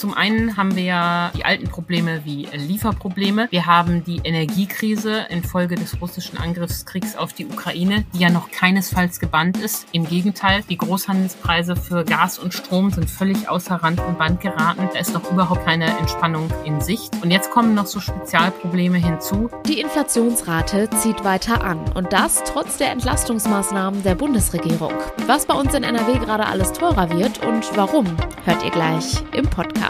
Zum einen haben wir ja die alten Probleme wie Lieferprobleme. Wir haben die Energiekrise infolge des russischen Angriffskriegs auf die Ukraine, die ja noch keinesfalls gebannt ist. Im Gegenteil, die Großhandelspreise für Gas und Strom sind völlig außer Rand und Band geraten. Da ist noch überhaupt keine Entspannung in Sicht. Und jetzt kommen noch so Spezialprobleme hinzu. Die Inflationsrate zieht weiter an und das trotz der Entlastungsmaßnahmen der Bundesregierung. Was bei uns in NRW gerade alles teurer wird und warum, hört ihr gleich im Podcast.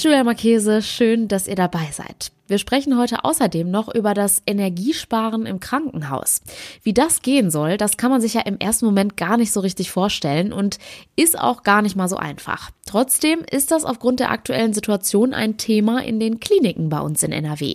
Mit Julia Marchese, schön, dass ihr dabei seid. Wir sprechen heute außerdem noch über das Energiesparen im Krankenhaus. Wie das gehen soll, das kann man sich ja im ersten Moment gar nicht so richtig vorstellen und ist auch gar nicht mal so einfach. Trotzdem ist das aufgrund der aktuellen Situation ein Thema in den Kliniken bei uns in NRW.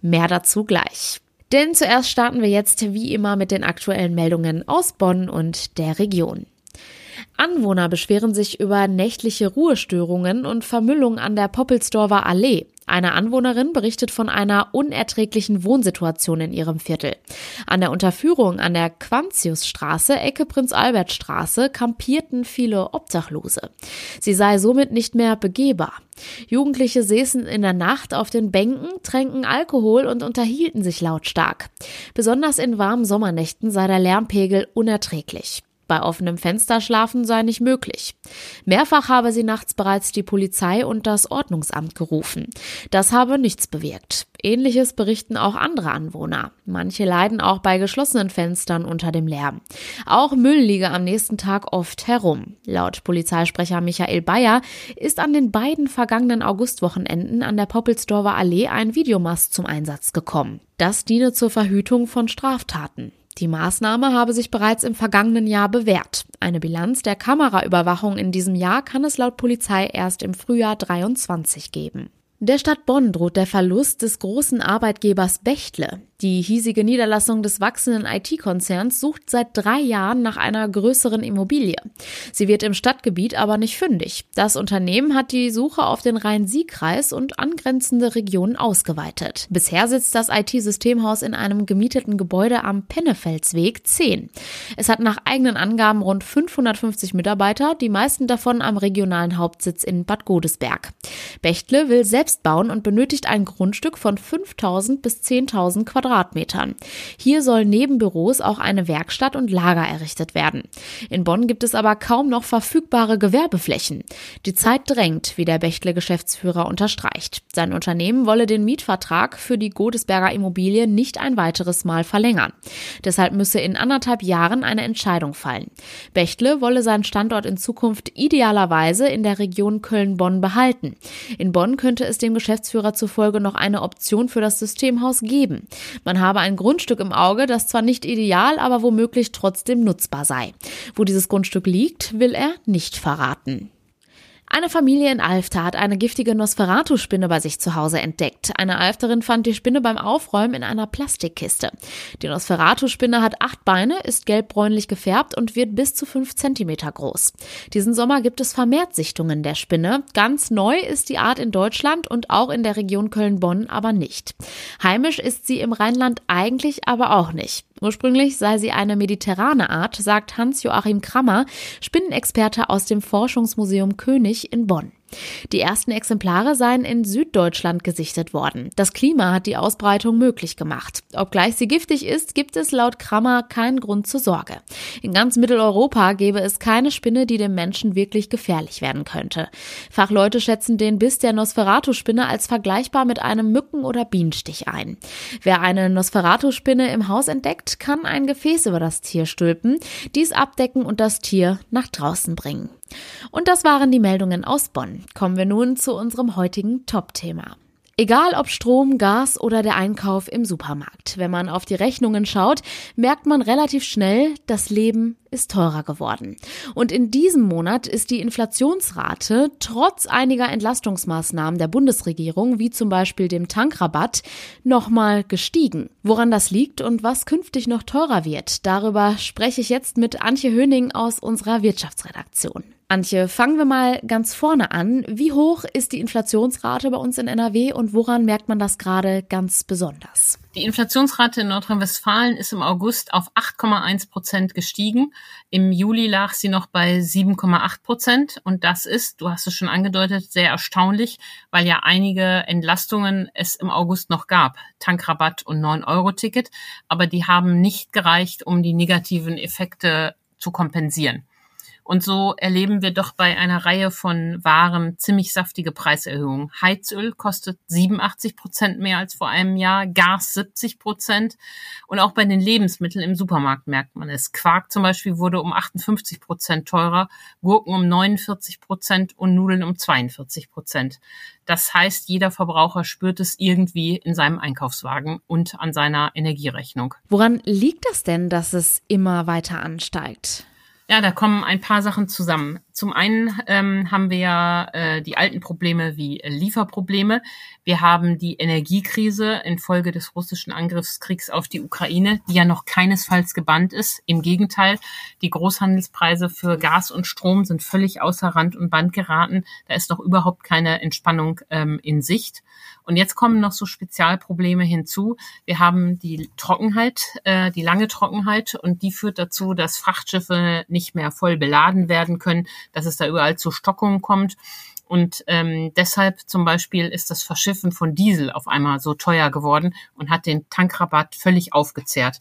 Mehr dazu gleich. Denn zuerst starten wir jetzt wie immer mit den aktuellen Meldungen aus Bonn und der Region. Anwohner beschweren sich über nächtliche Ruhestörungen und Vermüllung an der Poppelsdorfer Allee. Eine Anwohnerin berichtet von einer unerträglichen Wohnsituation in ihrem Viertel. An der Unterführung an der Quantiusstraße, Ecke Prinz-Albert-Straße, kampierten viele Obdachlose. Sie sei somit nicht mehr begehbar. Jugendliche säßen in der Nacht auf den Bänken, tränken Alkohol und unterhielten sich lautstark. Besonders in warmen Sommernächten sei der Lärmpegel unerträglich. Bei offenem Fenster schlafen sei nicht möglich. Mehrfach habe sie nachts bereits die Polizei und das Ordnungsamt gerufen. Das habe nichts bewirkt. Ähnliches berichten auch andere Anwohner. Manche leiden auch bei geschlossenen Fenstern unter dem Lärm. Auch Müll liege am nächsten Tag oft herum. Laut Polizeisprecher Michael Bayer ist an den beiden vergangenen Augustwochenenden an der Poppelsdorfer Allee ein Videomast zum Einsatz gekommen. Das diene zur Verhütung von Straftaten. Die Maßnahme habe sich bereits im vergangenen Jahr bewährt. Eine Bilanz der Kameraüberwachung in diesem Jahr kann es laut Polizei erst im Frühjahr 23 geben. Der Stadt Bonn droht der Verlust des großen Arbeitgebers Bechtle. Die hiesige Niederlassung des wachsenden IT-Konzerns sucht seit drei Jahren nach einer größeren Immobilie. Sie wird im Stadtgebiet aber nicht fündig. Das Unternehmen hat die Suche auf den Rhein-Sieg-Kreis und angrenzende Regionen ausgeweitet. Bisher sitzt das IT-Systemhaus in einem gemieteten Gebäude am Pennefelsweg 10. Es hat nach eigenen Angaben rund 550 Mitarbeiter, die meisten davon am regionalen Hauptsitz in Bad Godesberg. Bechtle will selbst bauen und benötigt ein Grundstück von 5000 bis 10.000 Quadratmeter. Quadratmetern. Hier soll neben Büros auch eine Werkstatt und Lager errichtet werden. In Bonn gibt es aber kaum noch verfügbare Gewerbeflächen. Die Zeit drängt, wie der Bechtle-Geschäftsführer unterstreicht. Sein Unternehmen wolle den Mietvertrag für die Godesberger Immobilie nicht ein weiteres Mal verlängern. Deshalb müsse in anderthalb Jahren eine Entscheidung fallen. Bechtle wolle seinen Standort in Zukunft idealerweise in der Region Köln-Bonn behalten. In Bonn könnte es dem Geschäftsführer zufolge noch eine Option für das Systemhaus geben. Man habe ein Grundstück im Auge, das zwar nicht ideal, aber womöglich trotzdem nutzbar sei. Wo dieses Grundstück liegt, will er nicht verraten. Eine Familie in Alfter hat eine giftige Nosferatu-Spinne bei sich zu Hause entdeckt. Eine Alfterin fand die Spinne beim Aufräumen in einer Plastikkiste. Die Nosferatu-Spinne hat acht Beine, ist gelbbräunlich gefärbt und wird bis zu fünf Zentimeter groß. Diesen Sommer gibt es vermehrt Sichtungen der Spinne. Ganz neu ist die Art in Deutschland und auch in der Region Köln-Bonn aber nicht. Heimisch ist sie im Rheinland eigentlich aber auch nicht. Ursprünglich sei sie eine mediterrane Art, sagt Hans-Joachim Krammer, Spinnenexperte aus dem Forschungsmuseum König in Bonn. Die ersten Exemplare seien in Süddeutschland gesichtet worden. Das Klima hat die Ausbreitung möglich gemacht. Obgleich sie giftig ist, gibt es laut Krammer keinen Grund zur Sorge. In ganz Mitteleuropa gäbe es keine Spinne, die dem Menschen wirklich gefährlich werden könnte. Fachleute schätzen den Biss der Nosferatu-Spinne als vergleichbar mit einem Mücken- oder Bienenstich ein. Wer eine Nosferatu-Spinne im Haus entdeckt, kann ein Gefäß über das Tier stülpen, dies abdecken und das Tier nach draußen bringen. Und das waren die Meldungen aus Bonn. Kommen wir nun zu unserem heutigen Top-Thema. Egal ob Strom, Gas oder der Einkauf im Supermarkt. Wenn man auf die Rechnungen schaut, merkt man relativ schnell, das Leben ist teurer geworden. Und in diesem Monat ist die Inflationsrate trotz einiger Entlastungsmaßnahmen der Bundesregierung, wie zum Beispiel dem Tankrabatt, nochmal gestiegen. Woran das liegt und was künftig noch teurer wird, darüber spreche ich jetzt mit Antje Höning aus unserer Wirtschaftsredaktion. Antje, fangen wir mal ganz vorne an. Wie hoch ist die Inflationsrate bei uns in NRW und woran merkt man das gerade ganz besonders? Die Inflationsrate in Nordrhein-Westfalen ist im August auf 8,1 Prozent gestiegen. Im Juli lag sie noch bei 7,8 Prozent. Und das ist, du hast es schon angedeutet, sehr erstaunlich, weil ja einige Entlastungen es im August noch gab. Tankrabatt und 9-Euro-Ticket. Aber die haben nicht gereicht, um die negativen Effekte zu kompensieren. Und so erleben wir doch bei einer Reihe von Waren ziemlich saftige Preiserhöhungen. Heizöl kostet 87 Prozent mehr als vor einem Jahr, Gas 70 Prozent. Und auch bei den Lebensmitteln im Supermarkt merkt man es. Quark zum Beispiel wurde um 58 Prozent teurer, Gurken um 49 Prozent und Nudeln um 42 Prozent. Das heißt, jeder Verbraucher spürt es irgendwie in seinem Einkaufswagen und an seiner Energierechnung. Woran liegt das denn, dass es immer weiter ansteigt? Ja, da kommen ein paar Sachen zusammen. Zum einen ähm, haben wir ja äh, die alten Probleme wie Lieferprobleme. Wir haben die Energiekrise infolge des russischen Angriffskriegs auf die Ukraine, die ja noch keinesfalls gebannt ist. Im Gegenteil, die Großhandelspreise für Gas und Strom sind völlig außer Rand und Band geraten. Da ist noch überhaupt keine Entspannung ähm, in Sicht. Und jetzt kommen noch so Spezialprobleme hinzu. Wir haben die Trockenheit, äh, die lange Trockenheit, und die führt dazu, dass Frachtschiffe nicht mehr voll beladen werden können dass es da überall zu Stockungen kommt. Und ähm, deshalb zum Beispiel ist das Verschiffen von Diesel auf einmal so teuer geworden und hat den Tankrabatt völlig aufgezehrt.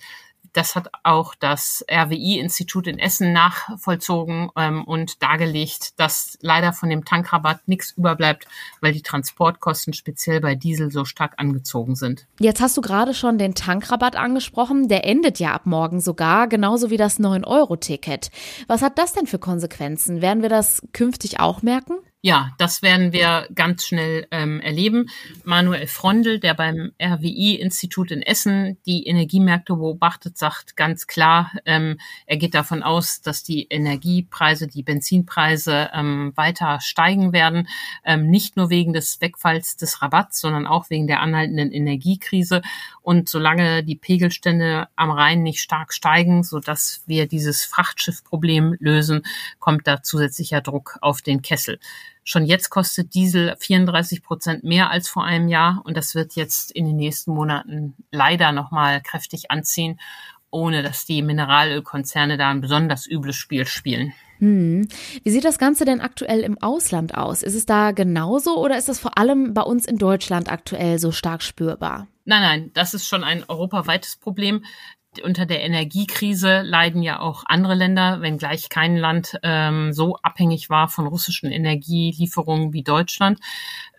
Das hat auch das RWI-Institut in Essen nachvollzogen ähm, und dargelegt, dass leider von dem Tankrabatt nichts überbleibt, weil die Transportkosten speziell bei Diesel so stark angezogen sind. Jetzt hast du gerade schon den Tankrabatt angesprochen. Der endet ja ab morgen sogar, genauso wie das 9-Euro-Ticket. Was hat das denn für Konsequenzen? Werden wir das künftig auch merken? Ja, das werden wir ganz schnell ähm, erleben. Manuel Frondel, der beim RWI-Institut in Essen die Energiemärkte beobachtet, sagt ganz klar, ähm, er geht davon aus, dass die Energiepreise, die Benzinpreise ähm, weiter steigen werden, ähm, nicht nur wegen des Wegfalls des Rabatts, sondern auch wegen der anhaltenden Energiekrise. Und solange die Pegelstände am Rhein nicht stark steigen, so dass wir dieses Frachtschiffproblem lösen, kommt da zusätzlicher Druck auf den Kessel. Schon jetzt kostet Diesel 34 Prozent mehr als vor einem Jahr und das wird jetzt in den nächsten Monaten leider nochmal kräftig anziehen, ohne dass die Mineralölkonzerne da ein besonders übles Spiel spielen. Hm. Wie sieht das Ganze denn aktuell im Ausland aus? Ist es da genauso oder ist es vor allem bei uns in Deutschland aktuell so stark spürbar? Nein, nein, das ist schon ein europaweites Problem unter der Energiekrise leiden ja auch andere Länder, wenngleich kein Land ähm, so abhängig war von russischen Energielieferungen wie Deutschland.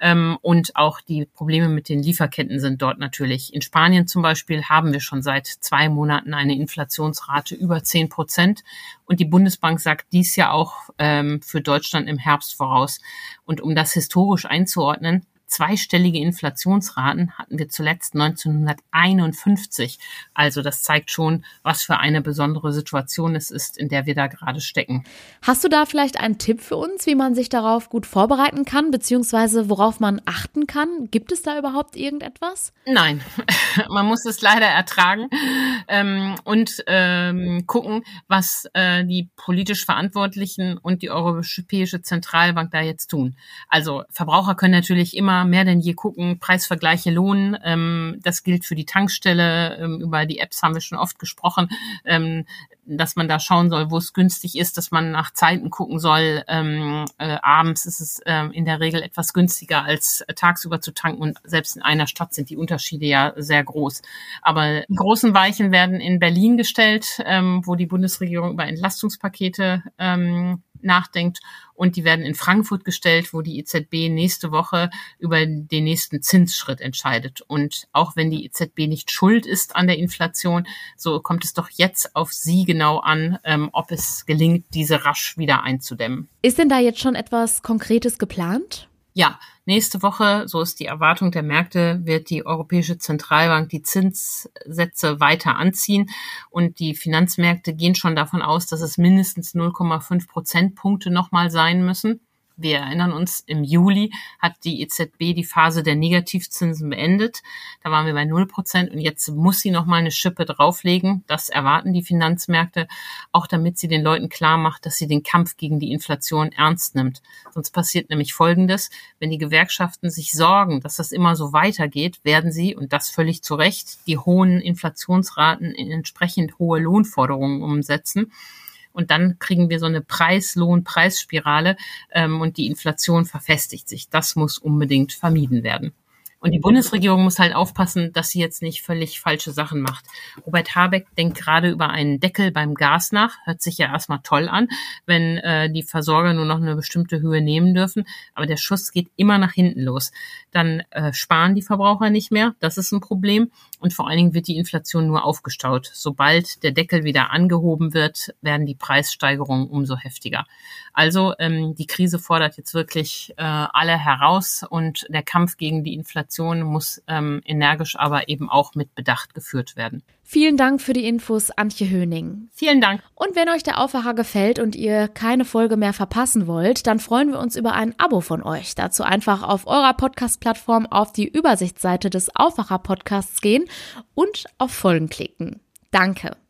Ähm, und auch die Probleme mit den Lieferketten sind dort natürlich. In Spanien zum Beispiel haben wir schon seit zwei Monaten eine Inflationsrate über zehn Prozent. Und die Bundesbank sagt dies ja auch ähm, für Deutschland im Herbst voraus. Und um das historisch einzuordnen, zweistellige Inflationsraten hatten wir zuletzt 1951. Also das zeigt schon, was für eine besondere Situation es ist, in der wir da gerade stecken. Hast du da vielleicht einen Tipp für uns, wie man sich darauf gut vorbereiten kann, beziehungsweise worauf man achten kann? Gibt es da überhaupt irgendetwas? Nein, man muss es leider ertragen ähm, und ähm, gucken, was äh, die politisch Verantwortlichen und die Europäische Zentralbank da jetzt tun. Also Verbraucher können natürlich immer mehr denn je gucken, Preisvergleiche lohnen. Ähm, das gilt für die Tankstelle. Ähm, über die Apps haben wir schon oft gesprochen, ähm, dass man da schauen soll, wo es günstig ist, dass man nach Zeiten gucken soll. Ähm, äh, abends ist es äh, in der Regel etwas günstiger als äh, tagsüber zu tanken und selbst in einer Stadt sind die Unterschiede ja sehr groß. Aber die großen Weichen werden in Berlin gestellt, ähm, wo die Bundesregierung über Entlastungspakete ähm, nachdenkt. Und die werden in Frankfurt gestellt, wo die EZB nächste Woche über den nächsten Zinsschritt entscheidet. Und auch wenn die EZB nicht schuld ist an der Inflation, so kommt es doch jetzt auf sie genau an, ähm, ob es gelingt, diese rasch wieder einzudämmen. Ist denn da jetzt schon etwas Konkretes geplant? Ja, nächste Woche, so ist die Erwartung der Märkte, wird die Europäische Zentralbank die Zinssätze weiter anziehen. Und die Finanzmärkte gehen schon davon aus, dass es mindestens 0,5 Prozentpunkte nochmal sein müssen. Wir erinnern uns, im Juli hat die EZB die Phase der Negativzinsen beendet. Da waren wir bei 0 Prozent und jetzt muss sie noch mal eine Schippe drauflegen. Das erwarten die Finanzmärkte, auch damit sie den Leuten klar macht, dass sie den Kampf gegen die Inflation ernst nimmt. Sonst passiert nämlich Folgendes. Wenn die Gewerkschaften sich sorgen, dass das immer so weitergeht, werden sie, und das völlig zu Recht, die hohen Inflationsraten in entsprechend hohe Lohnforderungen umsetzen. Und dann kriegen wir so eine Preis-Lohn-Preisspirale ähm, und die Inflation verfestigt sich. Das muss unbedingt vermieden werden. Und die Bundesregierung muss halt aufpassen, dass sie jetzt nicht völlig falsche Sachen macht. Robert Habeck denkt gerade über einen Deckel beim Gas nach. Hört sich ja erstmal toll an, wenn äh, die Versorger nur noch eine bestimmte Höhe nehmen dürfen. Aber der Schuss geht immer nach hinten los. Dann äh, sparen die Verbraucher nicht mehr. Das ist ein Problem. Und vor allen Dingen wird die Inflation nur aufgestaut. Sobald der Deckel wieder angehoben wird, werden die Preissteigerungen umso heftiger. Also ähm, die Krise fordert jetzt wirklich äh, alle heraus und der Kampf gegen die Inflation muss ähm, energisch, aber eben auch mit Bedacht geführt werden. Vielen Dank für die Infos, Antje Höning. Vielen Dank. Und wenn euch der Aufwacher gefällt und ihr keine Folge mehr verpassen wollt, dann freuen wir uns über ein Abo von euch. Dazu einfach auf eurer Podcast-Plattform auf die Übersichtsseite des Aufwacher-Podcasts gehen und auf Folgen klicken. Danke.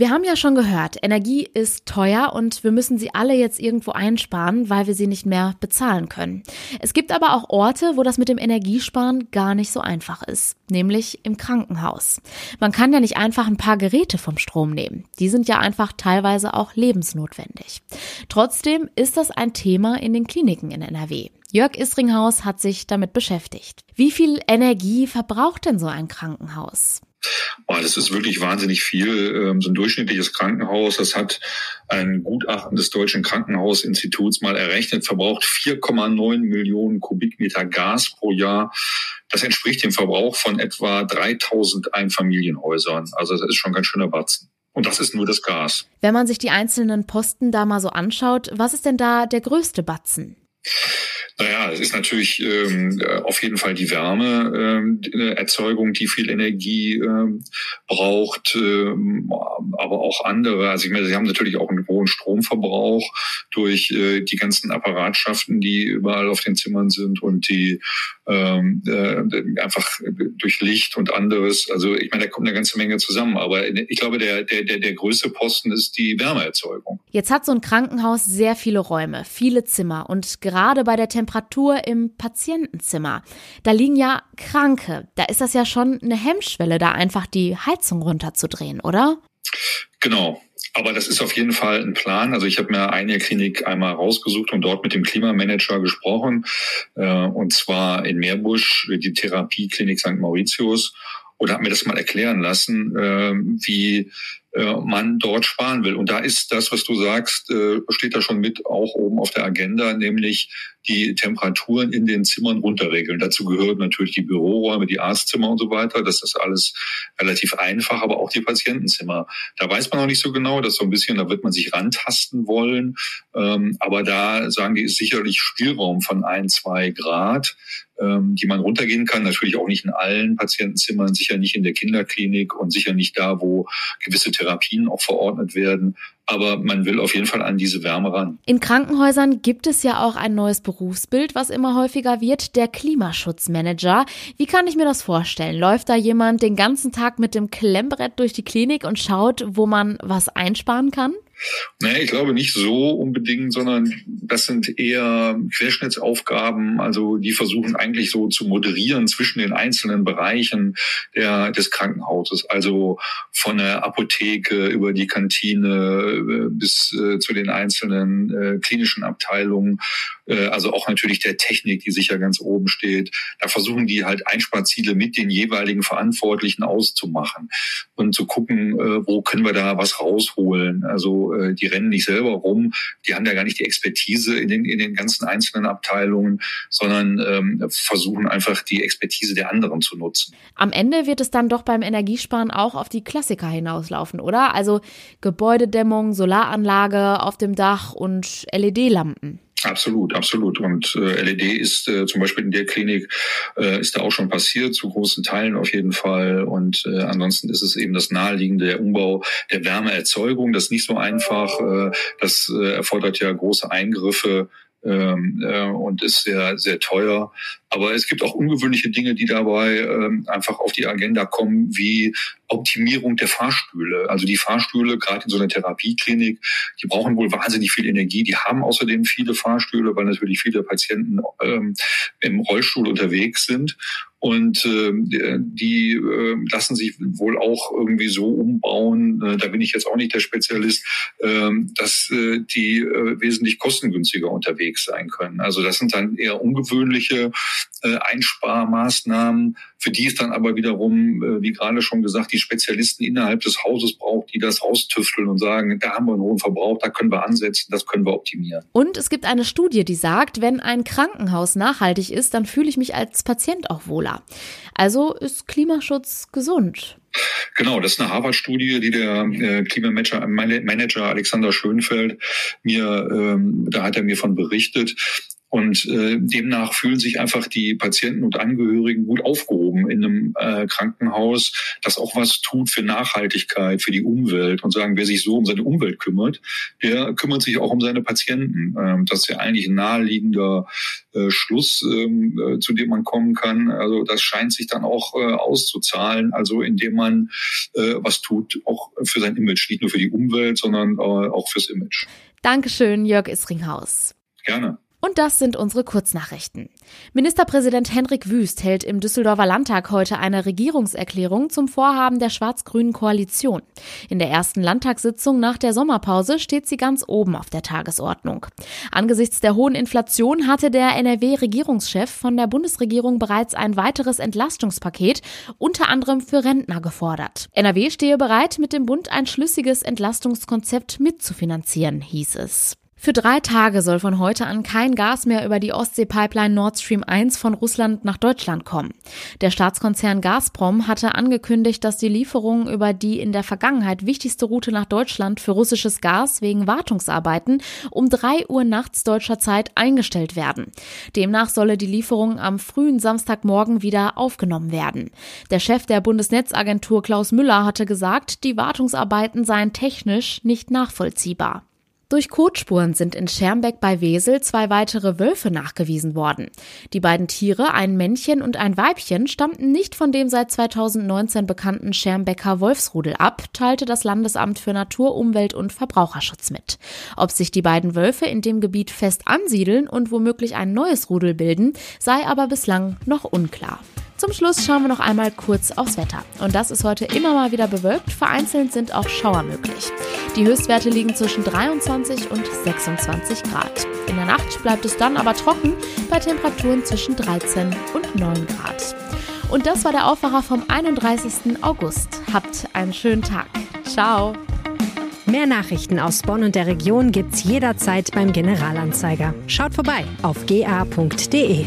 Wir haben ja schon gehört, Energie ist teuer und wir müssen sie alle jetzt irgendwo einsparen, weil wir sie nicht mehr bezahlen können. Es gibt aber auch Orte, wo das mit dem Energiesparen gar nicht so einfach ist, nämlich im Krankenhaus. Man kann ja nicht einfach ein paar Geräte vom Strom nehmen. Die sind ja einfach teilweise auch lebensnotwendig. Trotzdem ist das ein Thema in den Kliniken in NRW. Jörg Isringhaus hat sich damit beschäftigt. Wie viel Energie verbraucht denn so ein Krankenhaus? Boah, das ist wirklich wahnsinnig viel. Ähm, so ein durchschnittliches Krankenhaus, das hat ein Gutachten des Deutschen Krankenhausinstituts mal errechnet, verbraucht 4,9 Millionen Kubikmeter Gas pro Jahr. Das entspricht dem Verbrauch von etwa 3000 Einfamilienhäusern. Also das ist schon ganz schöner Batzen. Und das ist nur das Gas. Wenn man sich die einzelnen Posten da mal so anschaut, was ist denn da der größte Batzen? Naja, es ist natürlich ähm, äh, auf jeden Fall die Wärmeerzeugung, ähm, die viel Energie ähm, braucht, ähm, aber auch andere. Also ich meine, sie haben natürlich auch einen hohen Stromverbrauch durch äh, die ganzen Apparatschaften, die überall auf den Zimmern sind und die ähm, äh, einfach durch Licht und anderes. Also ich meine, da kommt eine ganze Menge zusammen. Aber ich glaube, der, der, der, der größte Posten ist die Wärmeerzeugung. Jetzt hat so ein Krankenhaus sehr viele Räume, viele Zimmer. Und gerade bei der Temperatur im Patientenzimmer, da liegen ja Kranke. Da ist das ja schon eine Hemmschwelle, da einfach die Heizung runterzudrehen, oder? Genau. Aber das ist auf jeden Fall ein Plan. Also ich habe mir eine Klinik einmal rausgesucht und dort mit dem Klimamanager gesprochen. Äh, und zwar in Meerbusch, die Therapieklinik St. Mauritius. Und habe mir das mal erklären lassen, äh, wie man dort sparen will. Und da ist das, was du sagst, äh, steht da schon mit auch oben auf der Agenda, nämlich die Temperaturen in den Zimmern runterregeln. Dazu gehören natürlich die Büroräume, die Arztzimmer und so weiter. Das ist alles relativ einfach, aber auch die Patientenzimmer. Da weiß man noch nicht so genau, das so ein bisschen, da wird man sich rantasten wollen. Ähm, aber da sagen die, ist sicherlich Spielraum von ein, zwei Grad ähm, die man runtergehen kann. Natürlich auch nicht in allen Patientenzimmern, sicher nicht in der Kinderklinik und sicher nicht da, wo gewisse Therapien auch verordnet werden. Aber man will auf jeden Fall an diese Wärme ran. In Krankenhäusern gibt es ja auch ein neues Berufsbild, was immer häufiger wird, der Klimaschutzmanager. Wie kann ich mir das vorstellen? Läuft da jemand den ganzen Tag mit dem Klemmbrett durch die Klinik und schaut, wo man was einsparen kann? Naja, ich glaube nicht so unbedingt, sondern das sind eher Querschnittsaufgaben, also die versuchen eigentlich so zu moderieren zwischen den einzelnen Bereichen der, des Krankenhauses, also von der Apotheke über die Kantine äh, bis äh, zu den einzelnen äh, klinischen Abteilungen, äh, also auch natürlich der Technik, die sicher ganz oben steht. Da versuchen die halt Einsparziele mit den jeweiligen Verantwortlichen auszumachen und zu gucken, äh, wo können wir da was rausholen. Also äh, die rennen nicht selber rum, die haben ja gar nicht die Expertise in den, in den ganzen einzelnen Abteilungen, sondern ähm, versuchen einfach die Expertise der anderen zu nutzen. Am Ende wird es dann doch beim Energiesparen auch auf die Klassiker hinauslaufen, oder? Also Gebäudedämmung, Solaranlage auf dem Dach und LED-Lampen. Absolut, absolut. Und äh, LED ist äh, zum Beispiel in der Klinik äh, ist da auch schon passiert, zu großen Teilen auf jeden Fall. Und äh, ansonsten ist es eben das naheliegende der Umbau der Wärmeerzeugung. Das ist nicht so einfach. Äh, das äh, erfordert ja große Eingriffe ähm, äh, und ist sehr, sehr teuer. Aber es gibt auch ungewöhnliche Dinge, die dabei ähm, einfach auf die Agenda kommen, wie Optimierung der Fahrstühle. Also die Fahrstühle, gerade in so einer Therapieklinik, die brauchen wohl wahnsinnig viel Energie. Die haben außerdem viele Fahrstühle, weil natürlich viele Patienten ähm, im Rollstuhl unterwegs sind. Und äh, die äh, lassen sich wohl auch irgendwie so umbauen, äh, da bin ich jetzt auch nicht der Spezialist, äh, dass äh, die äh, wesentlich kostengünstiger unterwegs sein können. Also das sind dann eher ungewöhnliche äh, Einsparmaßnahmen, für die es dann aber wiederum, äh, wie gerade schon gesagt, die Spezialisten innerhalb des Hauses braucht, die das raustüfteln und sagen, da haben wir einen hohen Verbrauch, da können wir ansetzen, das können wir optimieren. Und es gibt eine Studie, die sagt, wenn ein Krankenhaus nachhaltig ist, dann fühle ich mich als Patient auch wohler. Also ist Klimaschutz gesund. Genau, das ist eine Harvard-Studie, die der äh, Klimamanager Manager Alexander Schönfeld mir, ähm, da hat er mir von berichtet. Und äh, demnach fühlen sich einfach die Patienten und Angehörigen gut aufgehoben in einem äh, Krankenhaus, das auch was tut für Nachhaltigkeit, für die Umwelt und sagen, wer sich so um seine Umwelt kümmert, der kümmert sich auch um seine Patienten. Ähm, das ist ja eigentlich ein naheliegender äh, Schluss, ähm, äh, zu dem man kommen kann. Also das scheint sich dann auch äh, auszuzahlen, also indem man äh, was tut, auch für sein Image, nicht nur für die Umwelt, sondern äh, auch fürs Image. Dankeschön, Jörg Isringhaus. Gerne. Und das sind unsere Kurznachrichten. Ministerpräsident Henrik Wüst hält im Düsseldorfer Landtag heute eine Regierungserklärung zum Vorhaben der schwarz-grünen Koalition. In der ersten Landtagssitzung nach der Sommerpause steht sie ganz oben auf der Tagesordnung. Angesichts der hohen Inflation hatte der NRW-Regierungschef von der Bundesregierung bereits ein weiteres Entlastungspaket, unter anderem für Rentner, gefordert. NRW stehe bereit, mit dem Bund ein schlüssiges Entlastungskonzept mitzufinanzieren, hieß es. Für drei Tage soll von heute an kein Gas mehr über die Ostsee-Pipeline Nord Stream 1 von Russland nach Deutschland kommen. Der Staatskonzern Gazprom hatte angekündigt, dass die Lieferungen über die in der Vergangenheit wichtigste Route nach Deutschland für russisches Gas wegen Wartungsarbeiten um drei Uhr nachts deutscher Zeit eingestellt werden. Demnach solle die Lieferung am frühen Samstagmorgen wieder aufgenommen werden. Der Chef der Bundesnetzagentur Klaus Müller hatte gesagt, die Wartungsarbeiten seien technisch nicht nachvollziehbar. Durch Kotspuren sind in Schermbeck bei Wesel zwei weitere Wölfe nachgewiesen worden. Die beiden Tiere, ein Männchen und ein Weibchen, stammten nicht von dem seit 2019 bekannten Schermbecker Wolfsrudel ab, teilte das Landesamt für Natur, Umwelt und Verbraucherschutz mit. Ob sich die beiden Wölfe in dem Gebiet fest ansiedeln und womöglich ein neues Rudel bilden, sei aber bislang noch unklar. Zum Schluss schauen wir noch einmal kurz aufs Wetter. Und das ist heute immer mal wieder bewölkt. Vereinzelt sind auch Schauer möglich. Die Höchstwerte liegen zwischen 23 und 26 Grad. In der Nacht bleibt es dann aber trocken bei Temperaturen zwischen 13 und 9 Grad. Und das war der Aufwacher vom 31. August. Habt einen schönen Tag. Ciao. Mehr Nachrichten aus Bonn und der Region gibt's jederzeit beim Generalanzeiger. Schaut vorbei auf ga.de.